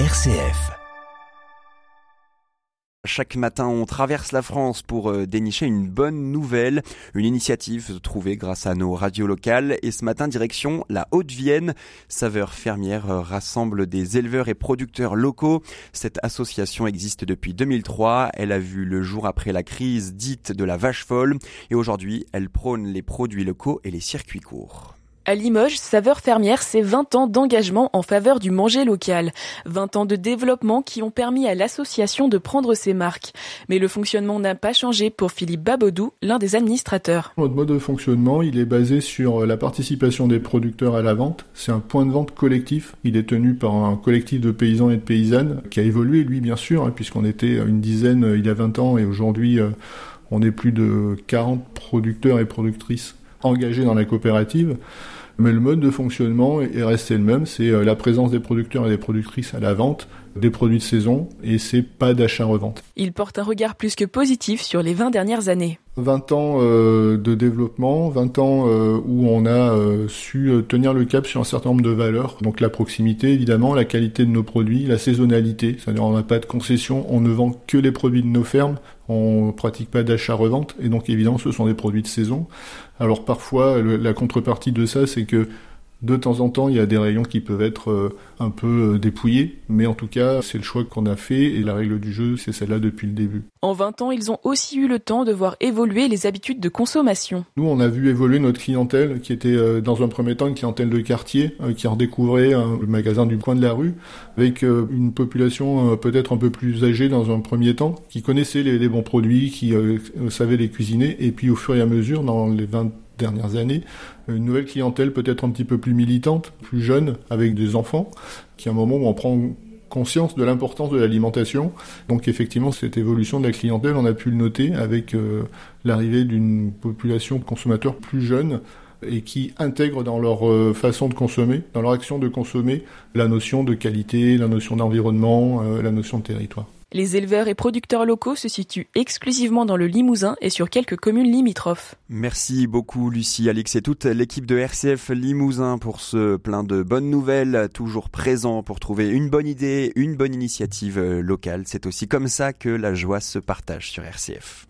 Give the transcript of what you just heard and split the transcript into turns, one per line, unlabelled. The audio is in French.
RCF.
Chaque matin, on traverse la France pour euh, dénicher une bonne nouvelle, une initiative trouvée grâce à nos radios locales. Et ce matin, direction la Haute-Vienne. Saveur fermière euh, rassemble des éleveurs et producteurs locaux. Cette association existe depuis 2003. Elle a vu le jour après la crise dite de la vache folle. Et aujourd'hui, elle prône les produits locaux et les circuits courts.
À Limoges, Saveur Fermière, c'est 20 ans d'engagement en faveur du manger local. 20 ans de développement qui ont permis à l'association de prendre ses marques. Mais le fonctionnement n'a pas changé pour Philippe Babodou, l'un des administrateurs.
Notre mode de fonctionnement, il est basé sur la participation des producteurs à la vente. C'est un point de vente collectif. Il est tenu par un collectif de paysans et de paysannes qui a évolué, lui, bien sûr, hein, puisqu'on était une dizaine il y a 20 ans et aujourd'hui, euh, on est plus de 40 producteurs et productrices engagés dans la coopérative. Mais le mode de fonctionnement est resté le même, c'est euh, la présence des producteurs et des productrices à la vente des produits de saison et c'est pas d'achat-revente.
Il porte un regard plus que positif sur les 20 dernières années.
20 ans euh, de développement, 20 ans euh, où on a su tenir le cap sur un certain nombre de valeurs. Donc la proximité évidemment, la qualité de nos produits, la saisonnalité, c'est-à-dire on n'a pas de concession, on ne vend que les produits de nos fermes, on pratique pas d'achat-revente et donc évidemment ce sont des produits de saison. Alors parfois la contrepartie de ça c'est que de temps en temps, il y a des rayons qui peuvent être euh, un peu euh, dépouillés, mais en tout cas, c'est le choix qu'on a fait et la règle du jeu, c'est celle-là depuis le début.
En 20 ans, ils ont aussi eu le temps de voir évoluer les habitudes de consommation.
Nous, on a vu évoluer notre clientèle, qui était euh, dans un premier temps une clientèle de quartier, qui redécouvrait le magasin du coin de la rue, avec une population peut-être un peu plus âgée dans un premier temps, qui connaissait les, les bons produits, qui savait les cuisiner, et puis au fur et à mesure, dans les 20 dernières années, une nouvelle clientèle peut-être un petit peu plus militante, plus jeune, avec des enfants, qui à un moment où on prend conscience de l'importance de l'alimentation. Donc effectivement, cette évolution de la clientèle, on a pu le noter avec euh, l'arrivée d'une population de consommateurs plus jeunes et qui intègrent dans leur euh, façon de consommer, dans leur action de consommer, la notion de qualité, la notion d'environnement, euh, la notion de territoire.
Les éleveurs et producteurs locaux se situent exclusivement dans le Limousin et sur quelques communes limitrophes.
Merci beaucoup Lucie, Alix et toute l'équipe de RCF Limousin pour ce plein de bonnes nouvelles, toujours présent pour trouver une bonne idée, une bonne initiative locale. C'est aussi comme ça que la joie se partage sur RCF.